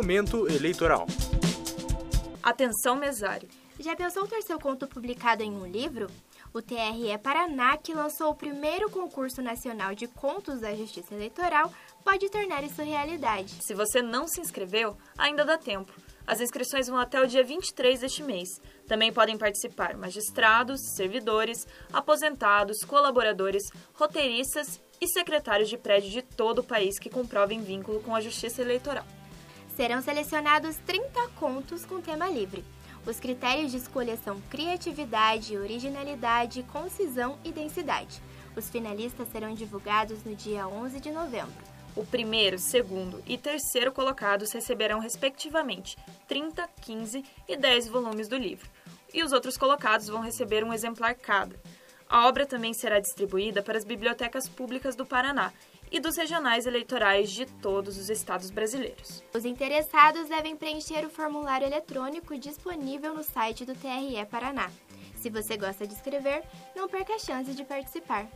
momento eleitoral. Atenção, mesário. Já pensou ter seu conto publicado em um livro? O TRE Paraná, que lançou o primeiro concurso nacional de contos da Justiça Eleitoral, pode tornar isso realidade. Se você não se inscreveu, ainda dá tempo. As inscrições vão até o dia 23 deste mês. Também podem participar magistrados, servidores, aposentados, colaboradores, roteiristas e secretários de prédio de todo o país que comprovem vínculo com a Justiça Eleitoral. Serão selecionados 30 contos com tema livre. Os critérios de escolha são criatividade, originalidade, concisão e densidade. Os finalistas serão divulgados no dia 11 de novembro. O primeiro, segundo e terceiro colocados receberão, respectivamente, 30, 15 e 10 volumes do livro, e os outros colocados vão receber um exemplar cada. A obra também será distribuída para as bibliotecas públicas do Paraná e dos regionais eleitorais de todos os estados brasileiros. Os interessados devem preencher o formulário eletrônico disponível no site do TRE Paraná. Se você gosta de escrever, não perca a chance de participar.